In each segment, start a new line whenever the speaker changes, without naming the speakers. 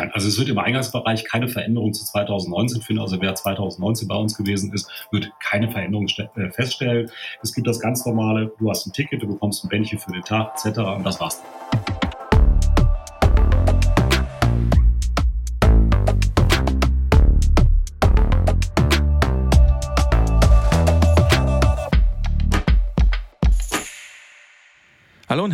Nein, also es wird im Eingangsbereich keine Veränderung zu 2019 finden. Also wer 2019 bei uns gewesen ist, wird keine Veränderung äh, feststellen. Es gibt das ganz normale, du hast ein Ticket, du bekommst ein Bändchen für den Tag etc. und das war's.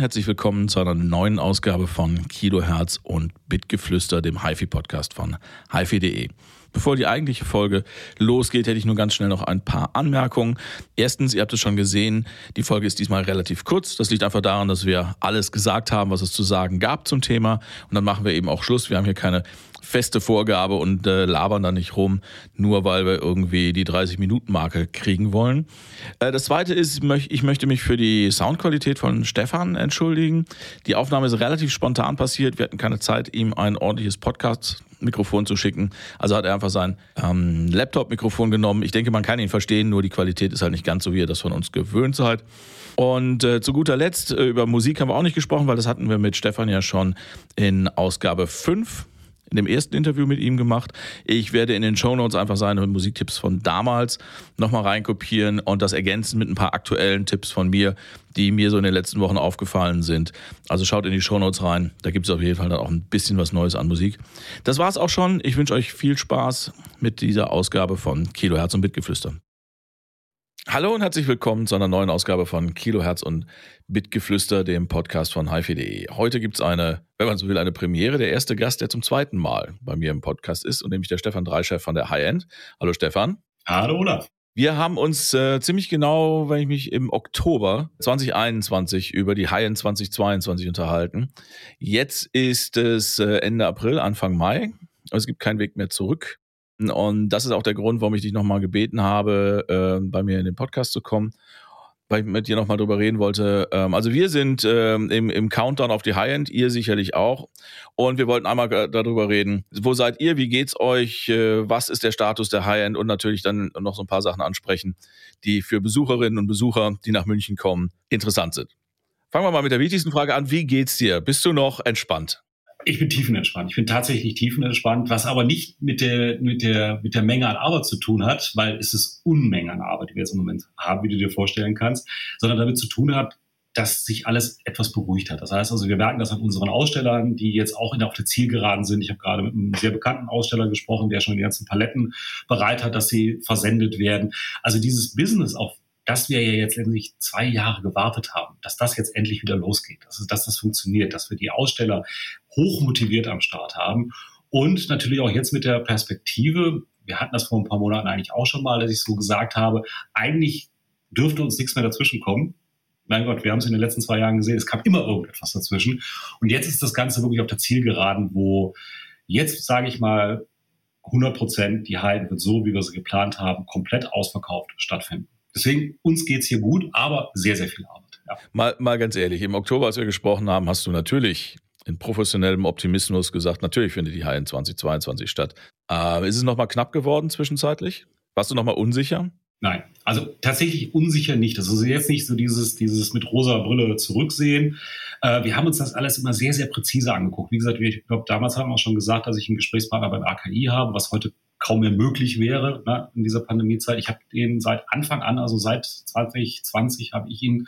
Herzlich willkommen zu einer neuen Ausgabe von Kilohertz und Bitgeflüster, dem HiFi-Podcast von HiFi.de. Bevor die eigentliche Folge losgeht, hätte ich nur ganz schnell noch ein paar Anmerkungen. Erstens, ihr habt es schon gesehen, die Folge ist diesmal relativ kurz. Das liegt einfach daran, dass wir alles gesagt haben, was es zu sagen gab zum Thema. Und dann machen wir eben auch Schluss. Wir haben hier keine feste Vorgabe und äh, labern da nicht rum, nur weil wir irgendwie die 30-Minuten-Marke kriegen wollen. Äh, das zweite ist, ich möchte mich für die Soundqualität von Stefan entschuldigen. Die Aufnahme ist relativ spontan passiert. Wir hatten keine Zeit, ihm ein ordentliches Podcast-Mikrofon zu schicken. Also hat er einfach sein ähm, Laptop-Mikrofon genommen. Ich denke, man kann ihn verstehen, nur die Qualität ist halt nicht ganz so, wie ihr das von uns gewöhnt seid. Und äh, zu guter Letzt, äh, über Musik haben wir auch nicht gesprochen, weil das hatten wir mit Stefan ja schon in Ausgabe 5 in dem ersten Interview mit ihm gemacht. Ich werde in den Shownotes einfach seine Musiktipps von damals nochmal reinkopieren und das ergänzen mit ein paar aktuellen Tipps von mir, die mir so in den letzten Wochen aufgefallen sind. Also schaut in die Shownotes rein, da gibt es auf jeden Fall dann auch ein bisschen was Neues an Musik. Das war's auch schon. Ich wünsche euch viel Spaß mit dieser Ausgabe von Kiloherz und Bitgeflüster. Hallo und herzlich willkommen zu einer neuen Ausgabe von Kilohertz und Bitgeflüster, dem Podcast von hifi.de. Heute gibt es eine, wenn man so will, eine Premiere. Der erste Gast, der zum zweiten Mal bei mir im Podcast ist, und nämlich der Stefan Dreichef von der High End. Hallo Stefan.
Hallo Olaf.
Wir haben uns äh, ziemlich genau, wenn ich mich im Oktober 2021 über die High End 2022 unterhalten. Jetzt ist es äh, Ende April, Anfang Mai. Es gibt keinen Weg mehr zurück. Und das ist auch der Grund, warum ich dich nochmal gebeten habe, äh, bei mir in den Podcast zu kommen, weil ich mit dir nochmal drüber reden wollte. Ähm, also wir sind ähm, im, im Countdown auf die High-End, ihr sicherlich auch. Und wir wollten einmal darüber reden, wo seid ihr, wie geht's euch, äh, was ist der Status der High-End und natürlich dann noch so ein paar Sachen ansprechen, die für Besucherinnen und Besucher, die nach München kommen, interessant sind. Fangen wir mal mit der wichtigsten Frage an. Wie geht's dir? Bist du noch entspannt?
Ich bin tiefenentspannt. Ich bin tatsächlich tiefenentspannt, was aber nicht mit der, mit der, mit der Menge an Arbeit zu tun hat, weil es ist Unmenge an Arbeit, die wir jetzt im Moment haben, wie du dir vorstellen kannst, sondern damit zu tun hat, dass sich alles etwas beruhigt hat. Das heißt also, wir merken das an unseren Ausstellern, die jetzt auch in, auf der Zielgeraden sind. Ich habe gerade mit einem sehr bekannten Aussteller gesprochen, der schon die ganzen Paletten bereit hat, dass sie versendet werden. Also dieses Business auf dass wir ja jetzt endlich zwei Jahre gewartet haben, dass das jetzt endlich wieder losgeht, dass, dass das funktioniert, dass wir die Aussteller hochmotiviert am Start haben und natürlich auch jetzt mit der Perspektive, wir hatten das vor ein paar Monaten eigentlich auch schon mal, dass ich so gesagt habe, eigentlich dürfte uns nichts mehr dazwischen kommen. Mein Gott, wir haben es in den letzten zwei Jahren gesehen, es kam immer irgendetwas dazwischen. Und jetzt ist das Ganze wirklich auf der Zielgeraden, wo jetzt, sage ich mal, 100 Prozent die Hallen wird so, wie wir sie geplant haben, komplett ausverkauft stattfinden. Deswegen, uns geht es hier gut, aber sehr, sehr viel Arbeit.
Ja. Mal, mal ganz ehrlich, im Oktober, als wir gesprochen haben, hast du natürlich in professionellem Optimismus gesagt, natürlich findet die HN 2022 statt. Äh, ist es nochmal knapp geworden zwischenzeitlich? Warst du nochmal unsicher?
Nein, also tatsächlich unsicher nicht. Das ist jetzt nicht so dieses, dieses mit rosa Brille zurücksehen. Äh, wir haben uns das alles immer sehr, sehr präzise angeguckt. Wie gesagt, ich glaube, damals haben wir auch schon gesagt, dass ich einen Gesprächspartner beim AKI habe, was heute kaum mehr möglich wäre ne, in dieser Pandemiezeit. Ich habe den seit Anfang an, also seit 2020 habe ich ihn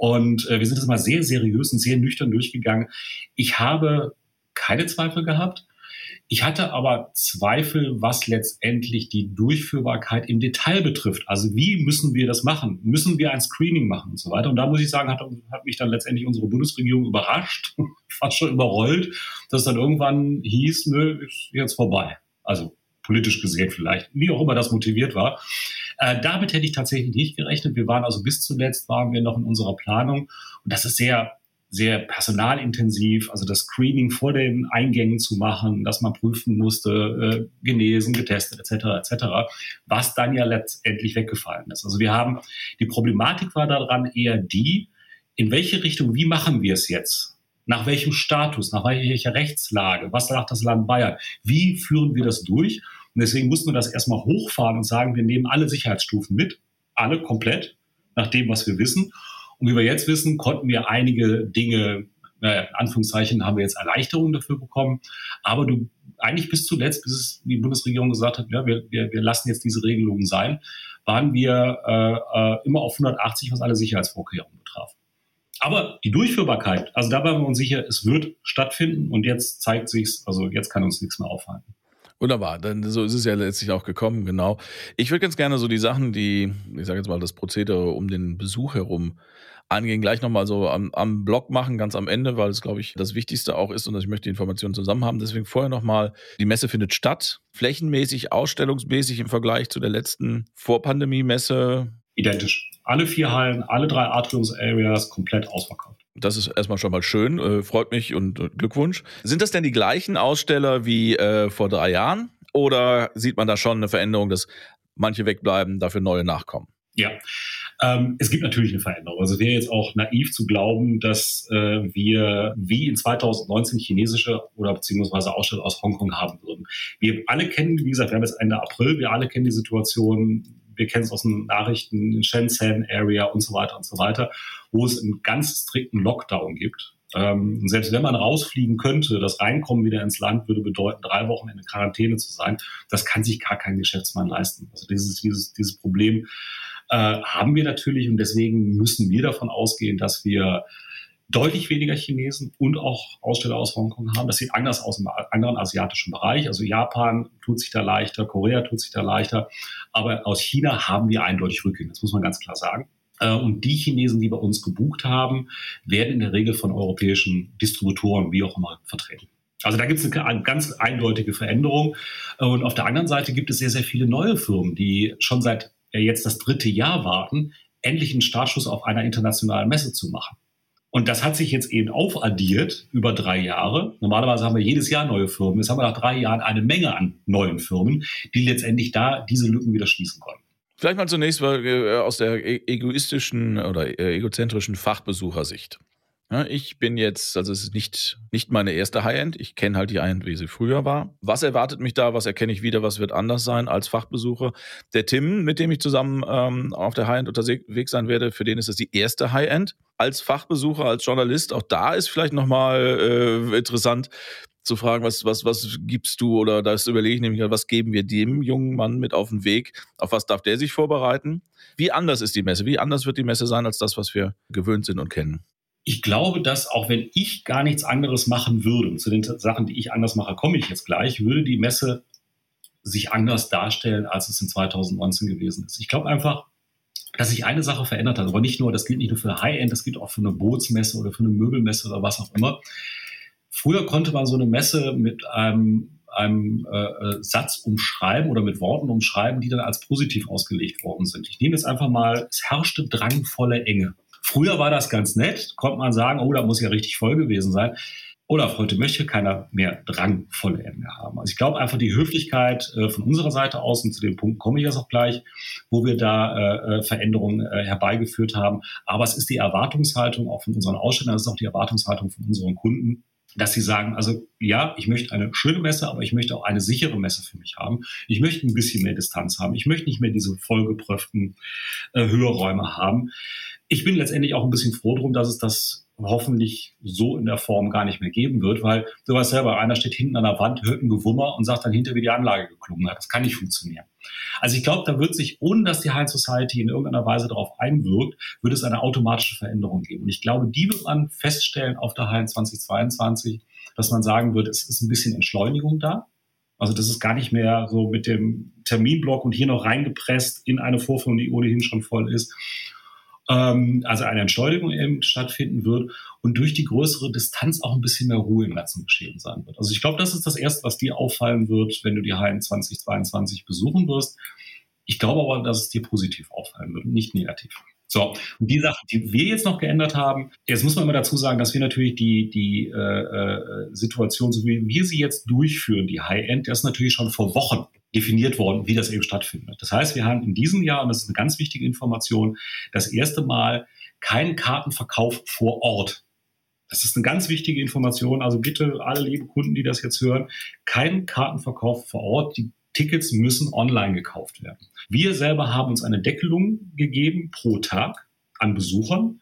und äh, wir sind das mal sehr seriös und sehr nüchtern durchgegangen. Ich habe keine Zweifel gehabt. Ich hatte aber Zweifel, was letztendlich die Durchführbarkeit im Detail betrifft. Also wie müssen wir das machen? Müssen wir ein Screening machen und so weiter? Und da muss ich sagen, hat, hat mich dann letztendlich unsere Bundesregierung überrascht, fast schon überrollt, dass dann irgendwann hieß, nö, ist jetzt vorbei. Also politisch gesehen vielleicht, wie auch immer das motiviert war. Äh, damit hätte ich tatsächlich nicht gerechnet. Wir waren also bis zuletzt waren wir noch in unserer Planung und das ist sehr sehr personalintensiv, also das Screening vor den Eingängen zu machen, dass man prüfen musste, äh, genesen, getestet etc. etc., was dann ja letztendlich weggefallen ist. Also wir haben die Problematik war daran eher die, in welche Richtung, wie machen wir es jetzt? Nach welchem Status, nach welcher Rechtslage, was sagt das Land Bayern? Wie führen wir das durch? Und deswegen mussten wir das erstmal hochfahren und sagen, wir nehmen alle Sicherheitsstufen mit, alle komplett, nach dem, was wir wissen. Und wie wir jetzt wissen, konnten wir einige Dinge äh, in Anführungszeichen haben wir jetzt Erleichterungen dafür bekommen. Aber du eigentlich bis zuletzt, bis es die Bundesregierung gesagt hat, ja, wir, wir, wir lassen jetzt diese Regelungen sein, waren wir äh, äh immer auf 180, was alle Sicherheitsvorkehrungen betraf. Aber die Durchführbarkeit, also da waren wir uns sicher, es wird stattfinden und jetzt zeigt sich's, also jetzt kann uns nichts mehr aufhalten.
Wunderbar, dann so ist es ja letztlich auch gekommen, genau. Ich würde ganz gerne so die Sachen, die, ich sage jetzt mal, das Prozedere um den Besuch herum angehen, gleich nochmal so am, am Blog machen, ganz am Ende, weil es, glaube ich, das Wichtigste auch ist und ich möchte die Informationen zusammen haben. Deswegen vorher nochmal, die Messe findet statt, flächenmäßig, ausstellungsmäßig im Vergleich zu der letzten Vorpandemie-Messe.
Identisch. Alle vier Hallen, alle drei Atriums-Areas komplett ausverkauft.
Das ist erstmal schon mal schön, äh, freut mich und äh, Glückwunsch. Sind das denn die gleichen Aussteller wie äh, vor drei Jahren? Oder sieht man da schon eine Veränderung, dass manche wegbleiben, dafür neue nachkommen?
Ja, ähm, es gibt natürlich eine Veränderung. Also wäre jetzt auch naiv zu glauben, dass äh, wir wie in 2019 chinesische oder beziehungsweise Aussteller aus Hongkong haben würden. Wir alle kennen, wie gesagt, wir haben jetzt Ende April, wir alle kennen die Situation, wir kennen es aus den Nachrichten in Shenzhen Area und so weiter und so weiter, wo es einen ganz strikten Lockdown gibt. Ähm, selbst wenn man rausfliegen könnte, das Reinkommen wieder ins Land würde bedeuten, drei Wochen in Quarantäne zu sein. Das kann sich gar kein Geschäftsmann leisten. Also dieses, dieses, dieses Problem äh, haben wir natürlich und deswegen müssen wir davon ausgehen, dass wir deutlich weniger Chinesen und auch Aussteller aus Hongkong haben. Das sieht anders aus im anderen asiatischen Bereich. Also Japan tut sich da leichter, Korea tut sich da leichter. Aber aus China haben wir eindeutig Rückgänge. Das muss man ganz klar sagen. Äh, und die Chinesen, die bei uns gebucht haben, werden in der Regel von europäischen Distributoren, wie auch immer, vertreten. Also da gibt es eine ganz eindeutige Veränderung. Und auf der anderen Seite gibt es sehr, sehr viele neue Firmen, die schon seit äh, jetzt das dritte Jahr warten, endlich einen Startschuss auf einer internationalen Messe zu machen. Und das hat sich jetzt eben aufaddiert über drei Jahre. Normalerweise haben wir jedes Jahr neue Firmen. Jetzt haben wir nach drei Jahren eine Menge an neuen Firmen, die letztendlich da diese Lücken wieder schließen konnten.
Vielleicht mal zunächst mal äh, aus der e-, egoistischen oder äh, egozentrischen Fachbesuchersicht. Ja, ich bin jetzt, also es ist nicht, nicht meine erste High-End. Ich kenne halt die High-End, wie sie früher war. Was erwartet mich da? Was erkenne ich wieder? Was wird anders sein als Fachbesucher? Der Tim, mit dem ich zusammen ähm, auf der High-End unterwegs sein werde, für den ist das die erste High-End. Als Fachbesucher, als Journalist, auch da ist vielleicht nochmal äh, interessant zu fragen, was, was, was gibst du oder das überlege ich nämlich, was geben wir dem jungen Mann mit auf den Weg? Auf was darf der sich vorbereiten? Wie anders ist die Messe? Wie anders wird die Messe sein als das, was wir gewöhnt sind und kennen?
Ich glaube, dass auch wenn ich gar nichts anderes machen würde, zu den Sachen, die ich anders mache, komme ich jetzt gleich, würde die Messe sich anders darstellen, als es in 2019 gewesen ist. Ich glaube einfach, dass sich eine Sache verändert hat, aber nicht nur, das gilt nicht nur für High-End, das gilt auch für eine Bootsmesse oder für eine Möbelmesse oder was auch immer. Früher konnte man so eine Messe mit einem, einem äh, äh Satz umschreiben oder mit Worten umschreiben, die dann als positiv ausgelegt worden sind. Ich nehme jetzt einfach mal, es herrschte drangvolle Enge. Früher war das ganz nett, konnte man sagen, oh, da muss ja richtig voll gewesen sein. Olaf, heute möchte keiner mehr drangvolle Ende haben. Also ich glaube einfach die Höflichkeit äh, von unserer Seite aus, und zu dem Punkt komme ich jetzt auch gleich, wo wir da äh, äh, Veränderungen äh, herbeigeführt haben. Aber es ist die Erwartungshaltung auch von unseren Ausstellern, es ist auch die Erwartungshaltung von unseren Kunden, dass sie sagen, also ja, ich möchte eine schöne Messe, aber ich möchte auch eine sichere Messe für mich haben. Ich möchte ein bisschen mehr Distanz haben. Ich möchte nicht mehr diese vollgepröften äh, Hörräume haben ich bin letztendlich auch ein bisschen froh drum, dass es das hoffentlich so in der Form gar nicht mehr geben wird, weil du weißt selber, einer steht hinten an der Wand, hört ein Gewummer und sagt dann hinter, wie die Anlage geklungen hat. Das kann nicht funktionieren. Also ich glaube, da wird sich, ohne dass die High Society in irgendeiner Weise darauf einwirkt, wird es eine automatische Veränderung geben. Und ich glaube, die wird man feststellen auf der High 2022, dass man sagen wird, es ist ein bisschen Entschleunigung da. Also das ist gar nicht mehr so mit dem Terminblock und hier noch reingepresst in eine Vorführung, die ohnehin schon voll ist, ähm, also eine Entschleunigung eben stattfinden wird und durch die größere Distanz auch ein bisschen mehr Ruhe im ganzen Geschehen sein wird. Also ich glaube, das ist das Erste, was dir auffallen wird, wenn du die Hallen 2022 besuchen wirst. Ich glaube aber, dass es dir positiv auffallen wird, nicht negativ. So, und die Sachen, die wir jetzt noch geändert haben, jetzt muss man immer dazu sagen, dass wir natürlich die, die äh, äh, Situation, so wie wir sie jetzt durchführen, die High-End, das ist natürlich schon vor Wochen definiert worden, wie das eben stattfindet. Das heißt, wir haben in diesem Jahr, und das ist eine ganz wichtige Information, das erste Mal keinen Kartenverkauf vor Ort. Das ist eine ganz wichtige Information. Also bitte alle liebe Kunden, die das jetzt hören, kein Kartenverkauf vor Ort. Die Tickets müssen online gekauft werden. Wir selber haben uns eine Deckelung gegeben pro Tag an Besuchern.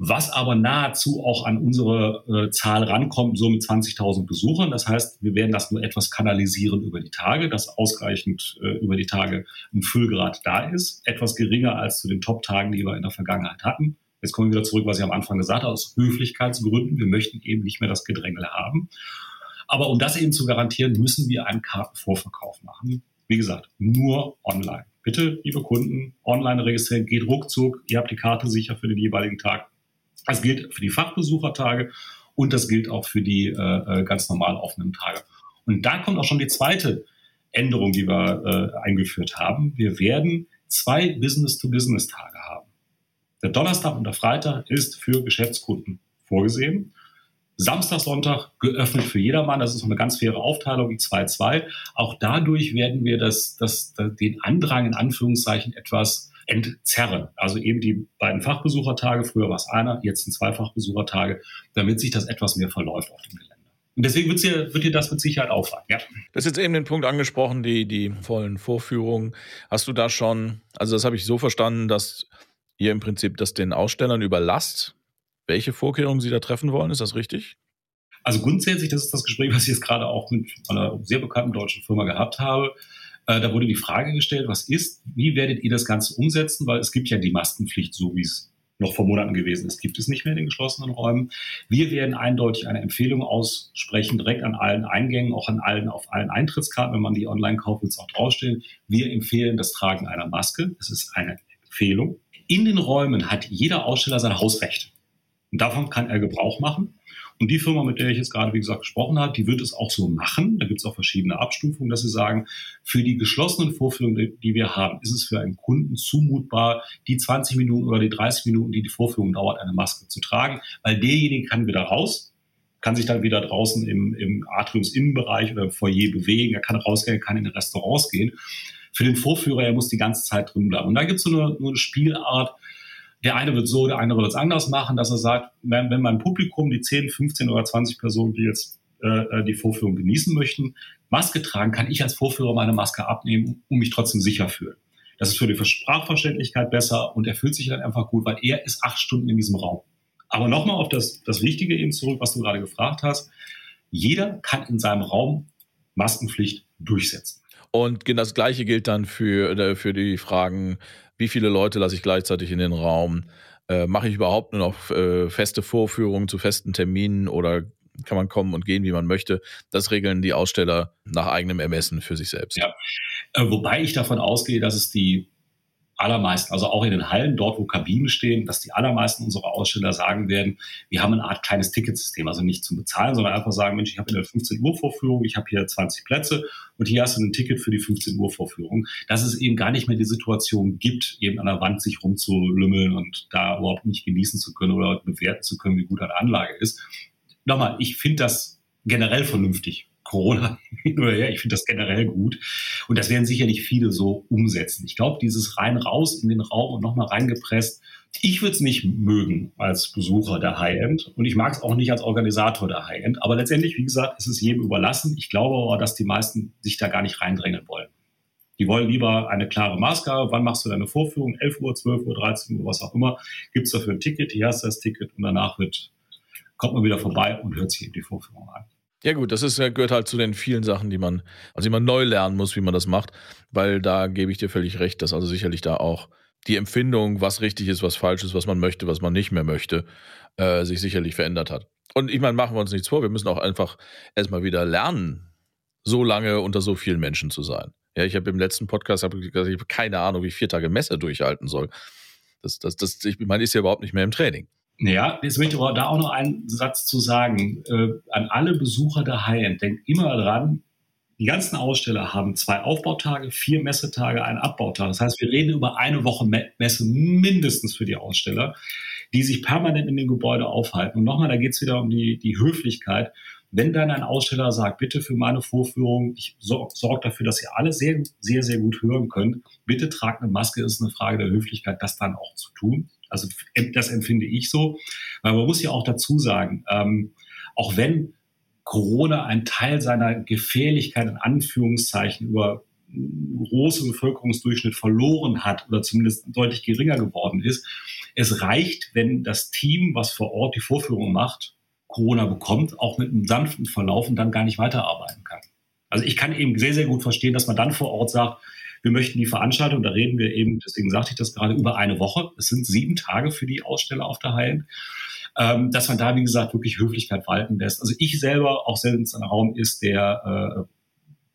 was aber nahezu auch an unsere äh, Zahl rankommt, so mit 20.000 Besuchern. Das heißt, wir werden das nur etwas kanalisieren über die Tage, dass ausreichend äh, über die Tage ein Füllgrad da ist. Etwas geringer als zu den Top-Tagen, die wir in der Vergangenheit hatten. Jetzt kommen wir wieder zurück, was ich am Anfang gesagt habe, aus Höflichkeitsgründen. Wir möchten eben nicht mehr das Gedrängel haben. Aber um das eben zu garantieren, müssen wir einen Kartenvorverkauf machen. Wie gesagt, nur online. Bitte, liebe Kunden, online registrieren, geht ruckzuck. Ihr habt die Karte sicher für den jeweiligen Tag. Das gilt für die Fachbesuchertage und das gilt auch für die äh, äh, ganz normal offenen Tage. Und da kommt auch schon die zweite Änderung, die wir äh, eingeführt haben. Wir werden zwei Business-to-Business-Tage haben. Der Donnerstag und der Freitag ist für Geschäftskunden vorgesehen. Samstag, Sonntag geöffnet für jedermann. Das ist eine ganz faire Aufteilung, 2-2. Auch dadurch werden wir das, das, den Andrang in Anführungszeichen etwas entzerren. Also eben die beiden Fachbesuchertage, früher war es einer, jetzt sind zwei Fachbesuchertage, damit sich das etwas mehr verläuft auf dem Gelände. Und deswegen wird dir, wird dir das mit Sicherheit auffallen. Ja.
Du hast jetzt eben den Punkt angesprochen, die, die vollen Vorführungen. Hast du da schon, also das habe ich so verstanden, dass ihr im Prinzip das den Ausstellern überlasst, welche Vorkehrungen sie da treffen wollen. Ist das richtig?
Also grundsätzlich, das ist das Gespräch, was ich jetzt gerade auch mit einer sehr bekannten deutschen Firma gehabt habe. Äh, da wurde die Frage gestellt, was ist, wie werdet ihr das Ganze umsetzen? Weil es gibt ja die Maskenpflicht, so wie es noch vor Monaten gewesen ist, gibt es nicht mehr in den geschlossenen Räumen. Wir werden eindeutig eine Empfehlung aussprechen, direkt an allen Eingängen, auch an allen, auf allen Eintrittskarten, wenn man die online kauft, wird es auch draufstehen. Wir empfehlen das Tragen einer Maske. Das ist eine Empfehlung. In den Räumen hat jeder Aussteller sein Hausrecht. Und davon kann er Gebrauch machen. Und die Firma, mit der ich jetzt gerade, wie gesagt, gesprochen habe, die wird es auch so machen. Da gibt es auch verschiedene Abstufungen, dass sie sagen, für die geschlossenen Vorführungen, die wir haben, ist es für einen Kunden zumutbar, die 20 Minuten oder die 30 Minuten, die die Vorführung dauert, eine Maske zu tragen, weil derjenige kann wieder raus, kann sich dann wieder draußen im, im Atriumsinnenbereich oder im Foyer bewegen, er kann rausgehen, kann in Restaurants gehen. Für den Vorführer, er muss die ganze Zeit drin bleiben. Und da gibt es so eine, eine Spielart, der eine wird so, der andere wird es anders machen, dass er sagt, wenn, wenn mein Publikum, die 10, 15 oder 20 Personen, die jetzt äh, äh, die Vorführung genießen möchten, Maske tragen, kann ich als Vorführer meine Maske abnehmen, um mich trotzdem sicher fühlen. Das ist für die Sprachverständlichkeit besser und er fühlt sich dann einfach gut, weil er ist acht Stunden in diesem Raum. Aber nochmal auf das, das Wichtige eben zurück, was du gerade gefragt hast. Jeder kann in seinem Raum Maskenpflicht durchsetzen.
Und das Gleiche gilt dann für, äh, für die Fragen wie viele Leute lasse ich gleichzeitig in den Raum, äh, mache ich überhaupt nur noch äh, feste Vorführungen zu festen Terminen oder kann man kommen und gehen, wie man möchte. Das regeln die Aussteller nach eigenem Ermessen für sich selbst.
Ja, äh, wobei ich davon ausgehe, dass es die allermeisten, also auch in den Hallen, dort wo Kabinen stehen, dass die allermeisten unserer Aussteller sagen werden, wir haben eine Art kleines Ticketsystem, also nicht zum Bezahlen, sondern einfach sagen, Mensch, ich habe eine 15 Uhr Vorführung, ich habe hier 20 Plätze und hier hast du ein Ticket für die 15 Uhr Vorführung. Dass es eben gar nicht mehr die Situation gibt, eben an der Wand sich rumzulümmeln und da überhaupt nicht genießen zu können oder bewerten zu können, wie gut eine Anlage ist. Nochmal, ich finde das generell vernünftig. Corona hin oder her. Ich finde das generell gut. Und das werden sicherlich viele so umsetzen. Ich glaube, dieses rein raus in den Raum und nochmal reingepresst, ich würde es nicht mögen als Besucher der High-End und ich mag es auch nicht als Organisator der High-End. Aber letztendlich, wie gesagt, ist es jedem überlassen. Ich glaube aber, dass die meisten sich da gar nicht reindrängen wollen. Die wollen lieber eine klare Maßgabe. Wann machst du deine Vorführung? 11 Uhr, 12 Uhr, 13 Uhr, was auch immer. Gibt es dafür ein Ticket? Hier hast du das Ticket und danach wird, kommt man wieder vorbei und hört sich eben die Vorführung an.
Ja gut, das ist, gehört halt zu den vielen Sachen, die man, also die man neu lernen muss, wie man das macht, weil da gebe ich dir völlig recht, dass also sicherlich da auch die Empfindung, was richtig ist, was falsch ist, was man möchte, was man nicht mehr möchte, äh, sich sicherlich verändert hat. Und ich meine, machen wir uns nichts vor, wir müssen auch einfach erstmal wieder lernen, so lange unter so vielen Menschen zu sein. Ja, ich habe im letzten Podcast hab gesagt, ich habe keine Ahnung, wie ich vier Tage Messe durchhalten soll. Das, das, das, ich meine, ist ja überhaupt nicht mehr im Training.
Ja, jetzt möchte ich aber da auch noch einen Satz zu sagen. Äh, an alle Besucher der High-End, denkt immer dran, die ganzen Aussteller haben zwei Aufbautage, vier Messetage, einen Abbautag. Das heißt, wir reden über eine Woche Messe mindestens für die Aussteller, die sich permanent in dem Gebäude aufhalten. Und nochmal, da geht es wieder um die, die Höflichkeit. Wenn dann ein Aussteller sagt, bitte für meine Vorführung, ich sorge sorg dafür, dass ihr alle sehr, sehr, sehr gut hören könnt, bitte tragt eine Maske, ist eine Frage der Höflichkeit, das dann auch zu tun. Also das empfinde ich so. Weil man muss ja auch dazu sagen, ähm, auch wenn Corona einen Teil seiner Gefährlichkeit in Anführungszeichen über großen Bevölkerungsdurchschnitt verloren hat oder zumindest deutlich geringer geworden ist, es reicht, wenn das Team, was vor Ort die Vorführung macht, Corona bekommt, auch mit einem sanften Verlauf und dann gar nicht weiterarbeiten kann. Also ich kann eben sehr, sehr gut verstehen, dass man dann vor Ort sagt, wir möchten die Veranstaltung, da reden wir eben, deswegen sagte ich das gerade, über eine Woche. Es sind sieben Tage für die Aussteller auf der Hallen. Ähm, dass man da, wie gesagt, wirklich Höflichkeit walten lässt. Also ich selber, auch wenn es ein Raum ist, der, äh,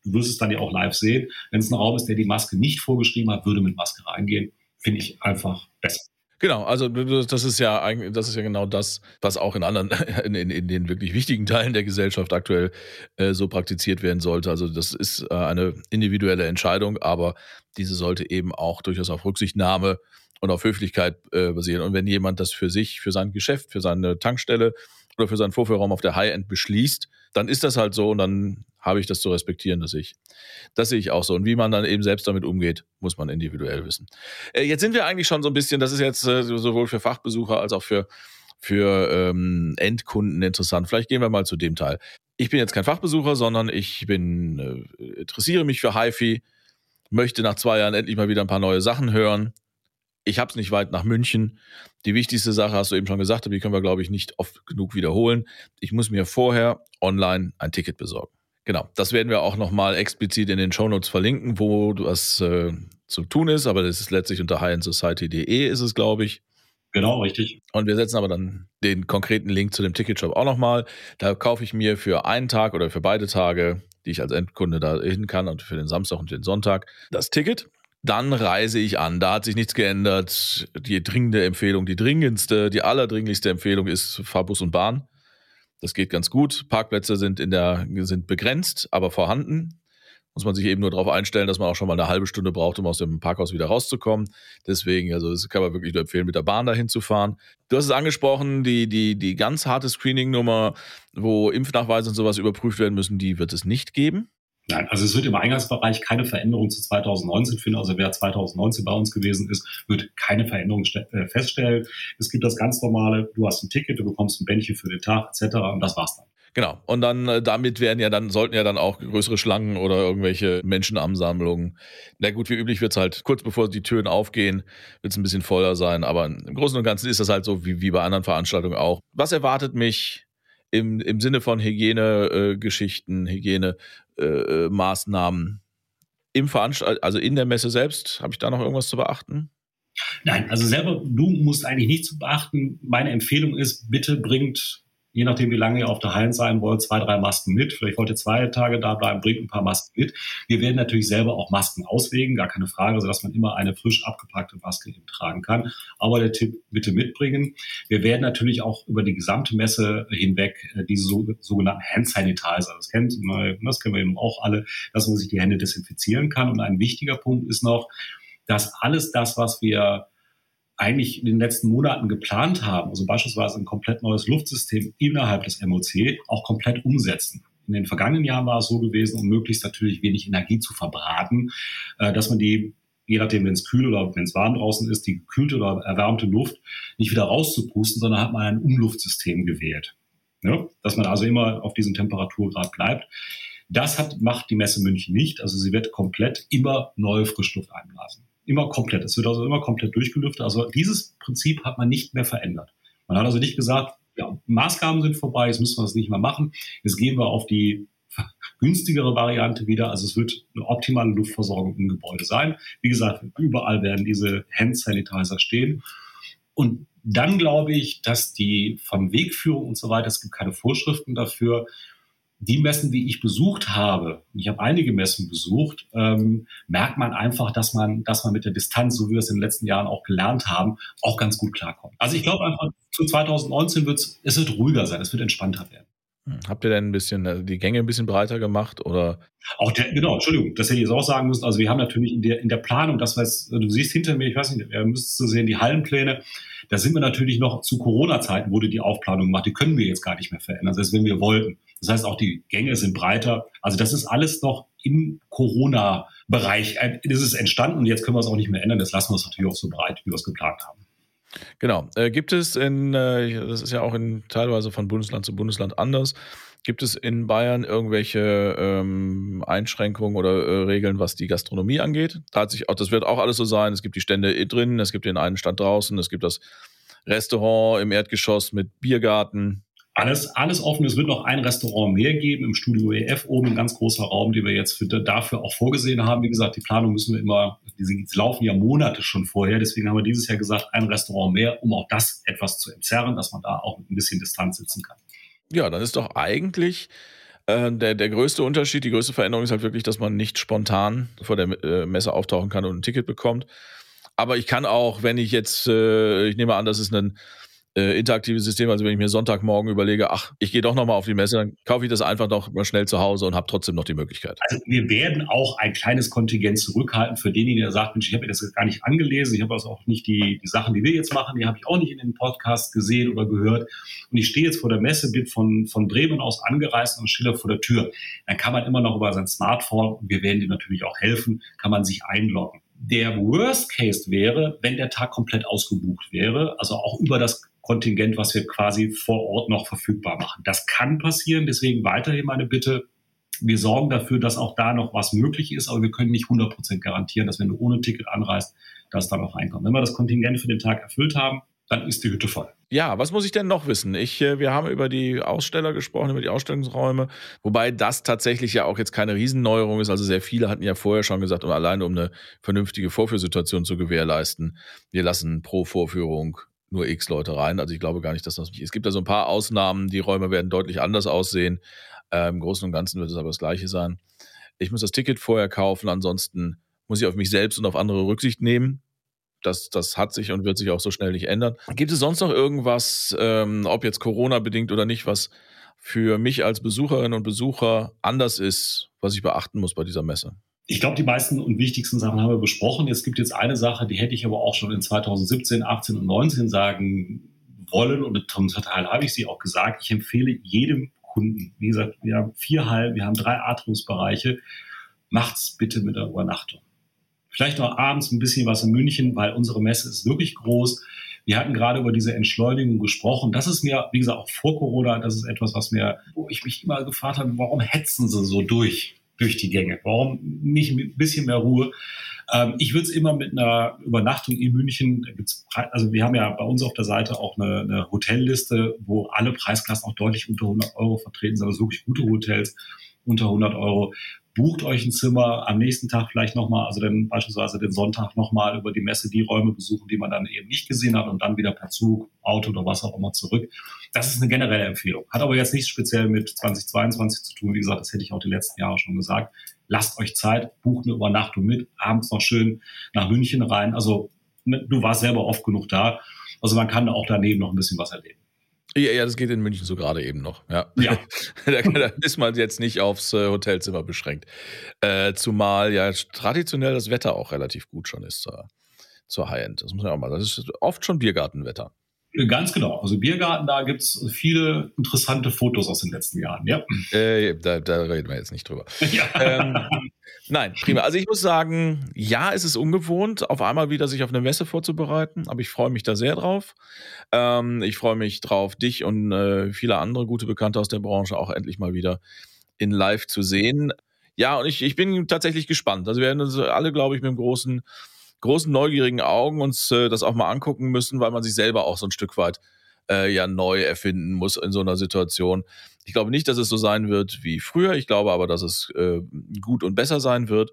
du wirst es dann ja auch live sehen, wenn es ein Raum ist, der die Maske nicht vorgeschrieben hat, würde mit Maske reingehen, finde ich einfach besser.
Genau, also das ist ja eigentlich, das ist ja genau das, was auch in anderen, in, in, in den wirklich wichtigen Teilen der Gesellschaft aktuell äh, so praktiziert werden sollte. Also das ist äh, eine individuelle Entscheidung, aber diese sollte eben auch durchaus auf Rücksichtnahme und auf Höflichkeit äh, basieren. Und wenn jemand das für sich, für sein Geschäft, für seine Tankstelle oder für seinen Vorführraum auf der High-End beschließt, dann ist das halt so und dann habe ich das zu respektieren, dass ich, das sehe ich auch so. Und wie man dann eben selbst damit umgeht, muss man individuell wissen. Äh, jetzt sind wir eigentlich schon so ein bisschen, das ist jetzt äh, sowohl für Fachbesucher als auch für, für ähm, Endkunden interessant. Vielleicht gehen wir mal zu dem Teil. Ich bin jetzt kein Fachbesucher, sondern ich bin, äh, interessiere mich für HiFi, möchte nach zwei Jahren endlich mal wieder ein paar neue Sachen hören. Ich habe es nicht weit nach München. Die wichtigste Sache hast du eben schon gesagt, aber die können wir, glaube ich, nicht oft genug wiederholen. Ich muss mir vorher online ein Ticket besorgen. Genau, das werden wir auch nochmal explizit in den Shownotes verlinken, wo das äh, zu tun ist, aber das ist letztlich unter highandsociety.de ist es, glaube ich.
Genau, richtig.
Und wir setzen aber dann den konkreten Link zu dem Ticketshop auch nochmal. Da kaufe ich mir für einen Tag oder für beide Tage, die ich als Endkunde da hin kann, und für den Samstag und den Sonntag, das Ticket. Dann reise ich an. Da hat sich nichts geändert. Die dringende Empfehlung, die dringendste, die allerdringlichste Empfehlung ist Fahrbus und Bahn. Das geht ganz gut. Parkplätze sind in der, sind begrenzt, aber vorhanden. Muss man sich eben nur darauf einstellen, dass man auch schon mal eine halbe Stunde braucht, um aus dem Parkhaus wieder rauszukommen. Deswegen, also das kann man wirklich nur empfehlen, mit der Bahn dahin zu fahren. Du hast es angesprochen, die, die, die ganz harte Screening-Nummer, wo Impfnachweise und sowas überprüft werden müssen, die wird es nicht geben.
Nein, also es wird im Eingangsbereich keine Veränderung zu 2019 finden. Also wer 2019 bei uns gewesen ist, wird keine Veränderung äh, feststellen. Es gibt das ganz normale, du hast ein Ticket, du bekommst ein Bändchen für den Tag etc. und das war's dann.
Genau. Und dann äh, damit werden ja dann, sollten ja dann auch größere Schlangen oder irgendwelche Menschenansammlungen. Na gut, wie üblich wird's halt kurz bevor die Türen aufgehen, wird's ein bisschen voller sein. Aber im Großen und Ganzen ist das halt so wie, wie bei anderen Veranstaltungen auch. Was erwartet mich im, im Sinne von Hygienegeschichten, äh, Hygienemaßnahmen äh, im Veranstalt also in der Messe selbst, habe ich da noch irgendwas zu beachten?
Nein, also selber, du musst eigentlich nichts beachten. Meine Empfehlung ist, bitte bringt je nachdem, wie lange ihr auf der Hallen sein wollt, zwei, drei Masken mit. Vielleicht wollt ihr zwei Tage da bleiben, bringt ein paar Masken mit. Wir werden natürlich selber auch Masken auswägen, gar keine Frage, sodass man immer eine frisch abgepackte Maske eben tragen kann. Aber der Tipp, bitte mitbringen. Wir werden natürlich auch über die gesamte Messe hinweg äh, diese sogenannten Hand Sanitizer, das kennt, das kennen wir eben auch alle, dass man sich die Hände desinfizieren kann. Und ein wichtiger Punkt ist noch, dass alles das, was wir eigentlich in den letzten Monaten geplant haben, also beispielsweise ein komplett neues Luftsystem innerhalb des MOC, auch komplett umsetzen. In den vergangenen Jahren war es so gewesen, um möglichst natürlich wenig Energie zu verbraten, äh, dass man die, je nachdem, wenn es kühl oder wenn es warm draußen ist, die gekühlte oder erwärmte Luft nicht wieder rauszupusten, sondern hat man ein Umluftsystem gewählt. Ja? Dass man also immer auf diesem Temperaturgrad bleibt. Das hat, macht die Messe München nicht. Also sie wird komplett immer neue Frischluft einblasen. Immer komplett. Es wird also immer komplett durchgelüftet. Also dieses Prinzip hat man nicht mehr verändert. Man hat also nicht gesagt, ja, Maßgaben sind vorbei, jetzt müssen wir das nicht mehr machen. Jetzt gehen wir auf die günstigere Variante wieder. Also es wird eine optimale Luftversorgung im Gebäude sein. Wie gesagt, überall werden diese Hand Sanitizer stehen. Und dann glaube ich, dass die von Wegführung und so weiter, es gibt keine Vorschriften dafür, die Messen, die ich besucht habe, ich habe einige Messen besucht, ähm, merkt man einfach, dass man, dass man mit der Distanz, so wie wir es in den letzten Jahren auch gelernt haben, auch ganz gut klarkommt. Also ich glaube einfach, zu 2019 wird es wird ruhiger sein, es wird entspannter werden.
Hm, habt ihr denn ein bisschen äh, die Gänge ein bisschen breiter gemacht oder?
Auch der, genau, Entschuldigung, das hätte ich jetzt auch sagen müssen. Also wir haben natürlich in der, in der Planung, das was du siehst hinter mir, ich weiß nicht, ihr müsst zu sehen, die Hallenpläne, da sind wir natürlich noch zu Corona-Zeiten wurde die Aufplanung gemacht, die können wir jetzt gar nicht mehr verändern, selbst wenn wir wollten. Das heißt, auch die Gänge sind breiter. Also das ist alles noch im Corona-Bereich. Äh, das ist entstanden und jetzt können wir es auch nicht mehr ändern. Das lassen wir es natürlich auch so breit, wie wir es geplant haben.
Genau. Äh, gibt es in, äh, das ist ja auch in teilweise von Bundesland zu Bundesland anders, gibt es in Bayern irgendwelche ähm, Einschränkungen oder äh, Regeln, was die Gastronomie angeht? Da das wird auch alles so sein. Es gibt die Stände drin, es gibt den einen Stand draußen, es gibt das Restaurant im Erdgeschoss mit Biergarten.
Alles, alles offen. Es wird noch ein Restaurant mehr geben im Studio EF oben, ein ganz großer Raum, den wir jetzt für, dafür auch vorgesehen haben. Wie gesagt, die Planung müssen wir immer, die laufen ja Monate schon vorher. Deswegen haben wir dieses Jahr gesagt, ein Restaurant mehr, um auch das etwas zu entzerren, dass man da auch mit ein bisschen Distanz sitzen kann.
Ja, dann ist doch eigentlich äh, der, der größte Unterschied, die größte Veränderung ist halt wirklich, dass man nicht spontan vor der äh, Messe auftauchen kann und ein Ticket bekommt. Aber ich kann auch, wenn ich jetzt, äh, ich nehme an, das ist ein äh, interaktives System. Also wenn ich mir Sonntagmorgen überlege, ach, ich gehe doch nochmal auf die Messe, dann kaufe ich das einfach noch mal schnell zu Hause und habe trotzdem noch die Möglichkeit.
Also wir werden auch ein kleines Kontingent zurückhalten für denjenigen, der sagt, Mensch, ich habe mir das gar nicht angelesen, ich habe also auch nicht die, die Sachen, die wir jetzt machen, die habe ich auch nicht in den Podcast gesehen oder gehört. Und ich stehe jetzt vor der Messe, bin von, von Bremen aus angereist und stehe vor der Tür. Dann kann man immer noch über sein Smartphone, und wir werden dir natürlich auch helfen, kann man sich einloggen. Der Worst Case wäre, wenn der Tag komplett ausgebucht wäre, also auch über das Kontingent, was wir quasi vor Ort noch verfügbar machen. Das kann passieren, deswegen weiterhin meine Bitte, wir sorgen dafür, dass auch da noch was möglich ist, aber wir können nicht 100% garantieren, dass wenn du ohne Ticket anreist, dass da noch reinkommt. Wenn wir das Kontingent für den Tag erfüllt haben, dann ist die Hütte voll.
Ja, was muss ich denn noch wissen? Ich, äh, wir haben über die Aussteller gesprochen, über die Ausstellungsräume, wobei das tatsächlich ja auch jetzt keine Riesenneuerung ist. Also sehr viele hatten ja vorher schon gesagt, um alleine um eine vernünftige Vorführsituation zu gewährleisten, wir lassen pro Vorführung nur x Leute rein. Also ich glaube gar nicht, dass das. Es gibt da so ein paar Ausnahmen. Die Räume werden deutlich anders aussehen. Äh, Im Großen und Ganzen wird es aber das Gleiche sein. Ich muss das Ticket vorher kaufen. Ansonsten muss ich auf mich selbst und auf andere Rücksicht nehmen. Das, das hat sich und wird sich auch so schnell nicht ändern. Gibt es sonst noch irgendwas, ähm, ob jetzt Corona bedingt oder nicht, was für mich als Besucherin und Besucher anders ist, was ich beachten muss bei dieser Messe?
Ich glaube, die meisten und wichtigsten Sachen haben wir besprochen. Es gibt jetzt eine Sache, die hätte ich aber auch schon in 2017, 18 und 19 sagen wollen und zum Teil habe ich sie auch gesagt. Ich empfehle jedem Kunden, wie gesagt, wir haben vier Hallen, wir haben drei Atriumsbereiche, macht's bitte mit der Übernachtung. Vielleicht noch abends ein bisschen was in München, weil unsere Messe ist wirklich groß. Wir hatten gerade über diese Entschleunigung gesprochen. Das ist mir, wie gesagt, auch vor Corona, das ist etwas, was mir, wo ich mich immer gefragt habe, warum hetzen sie so durch? Durch die Gänge. Warum nicht ein bisschen mehr Ruhe? Ähm, ich würde es immer mit einer Übernachtung in München, also wir haben ja bei uns auf der Seite auch eine, eine Hotelliste, wo alle Preisklassen auch deutlich unter 100 Euro vertreten sind, also wirklich gute Hotels unter 100 Euro bucht euch ein Zimmer, am nächsten Tag vielleicht nochmal, also dann beispielsweise den Sonntag nochmal über die Messe die Räume besuchen, die man dann eben nicht gesehen hat und dann wieder per Zug, Auto oder was auch immer zurück. Das ist eine generelle Empfehlung. Hat aber jetzt nichts speziell mit 2022 zu tun. Wie gesagt, das hätte ich auch die letzten Jahre schon gesagt. Lasst euch Zeit, bucht eine Übernachtung mit, abends noch schön nach München rein. Also ne, du warst selber oft genug da. Also man kann auch daneben noch ein bisschen was erleben.
Ja, ja, das geht in München so gerade eben noch. Ja, ja. da, da, ist man jetzt nicht aufs äh, Hotelzimmer beschränkt. Äh, zumal ja traditionell das Wetter auch relativ gut schon ist zur, zur High-End. Das muss man auch mal. Das ist oft schon Biergartenwetter.
Ganz genau. Also Biergarten, da gibt es viele interessante Fotos aus den letzten Jahren, ja.
Äh, da, da, reden wir jetzt nicht drüber. Ja. Ähm, nein, prima. Also ich muss sagen, ja, es ist ungewohnt, auf einmal wieder sich auf eine Messe vorzubereiten, aber ich freue mich da sehr drauf. Ähm, ich freue mich drauf, dich und äh, viele andere gute Bekannte aus der Branche auch endlich mal wieder in live zu sehen. Ja, und ich, ich bin tatsächlich gespannt. Also wir werden uns alle, glaube ich, mit einem großen großen neugierigen Augen uns äh, das auch mal angucken müssen, weil man sich selber auch so ein Stück weit äh, ja neu erfinden muss in so einer Situation. Ich glaube nicht, dass es so sein wird wie früher. Ich glaube aber, dass es äh, gut und besser sein wird.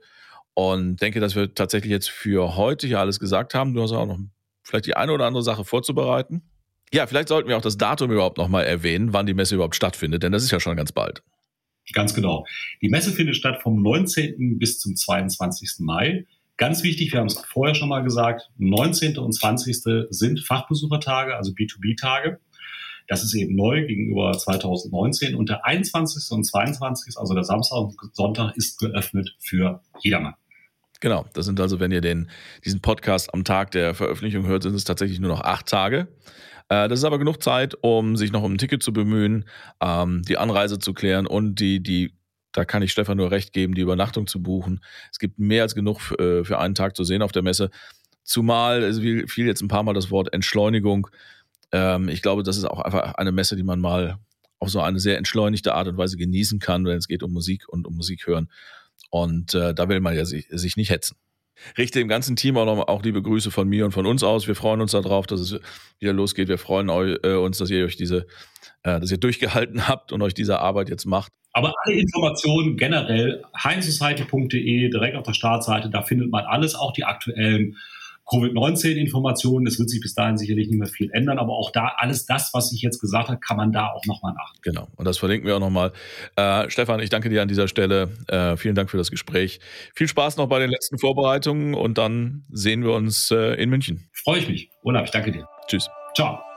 Und denke, dass wir tatsächlich jetzt für heute hier alles gesagt haben. Du hast auch noch vielleicht die eine oder andere Sache vorzubereiten. Ja, vielleicht sollten wir auch das Datum überhaupt nochmal erwähnen, wann die Messe überhaupt stattfindet, denn das ist ja schon ganz bald.
Ganz genau. Die Messe findet statt vom 19. bis zum 22. Mai. Ganz wichtig, wir haben es vorher schon mal gesagt, 19. und 20. sind Fachbesuchertage, also B2B-Tage. Das ist eben neu gegenüber 2019. Und der 21. und 22., also der Samstag und Sonntag, ist geöffnet für jedermann.
Genau, das sind also, wenn ihr den, diesen Podcast am Tag der Veröffentlichung hört, sind es tatsächlich nur noch acht Tage. Äh, das ist aber genug Zeit, um sich noch um ein Ticket zu bemühen, ähm, die Anreise zu klären und die, die da kann ich Stefan nur recht geben, die Übernachtung zu buchen. Es gibt mehr als genug für, äh, für einen Tag zu sehen auf der Messe. Zumal, fiel jetzt ein paar Mal das Wort Entschleunigung. Ähm, ich glaube, das ist auch einfach eine Messe, die man mal auf so eine sehr entschleunigte Art und Weise genießen kann, wenn es geht um Musik und um Musik hören. Und äh, da will man ja sich, nicht hetzen. Richte dem ganzen Team auch noch auch liebe Grüße von mir und von uns aus. Wir freuen uns darauf, dass es wieder losgeht. Wir freuen äh, uns, dass ihr euch diese, dass ihr durchgehalten habt und euch diese Arbeit jetzt macht.
Aber alle Informationen generell, heinsociety.de, direkt auf der Startseite, da findet man alles, auch die aktuellen Covid-19-Informationen. Es wird sich bis dahin sicherlich nicht mehr viel ändern, aber auch da alles das, was ich jetzt gesagt habe, kann man da auch nochmal nach.
Genau, und das verlinken wir auch nochmal. Äh, Stefan, ich danke dir an dieser Stelle. Äh, vielen Dank für das Gespräch. Viel Spaß noch bei den letzten Vorbereitungen und dann sehen wir uns äh, in München.
Freue ich mich. Olaf, ich danke dir.
Tschüss.
Ciao.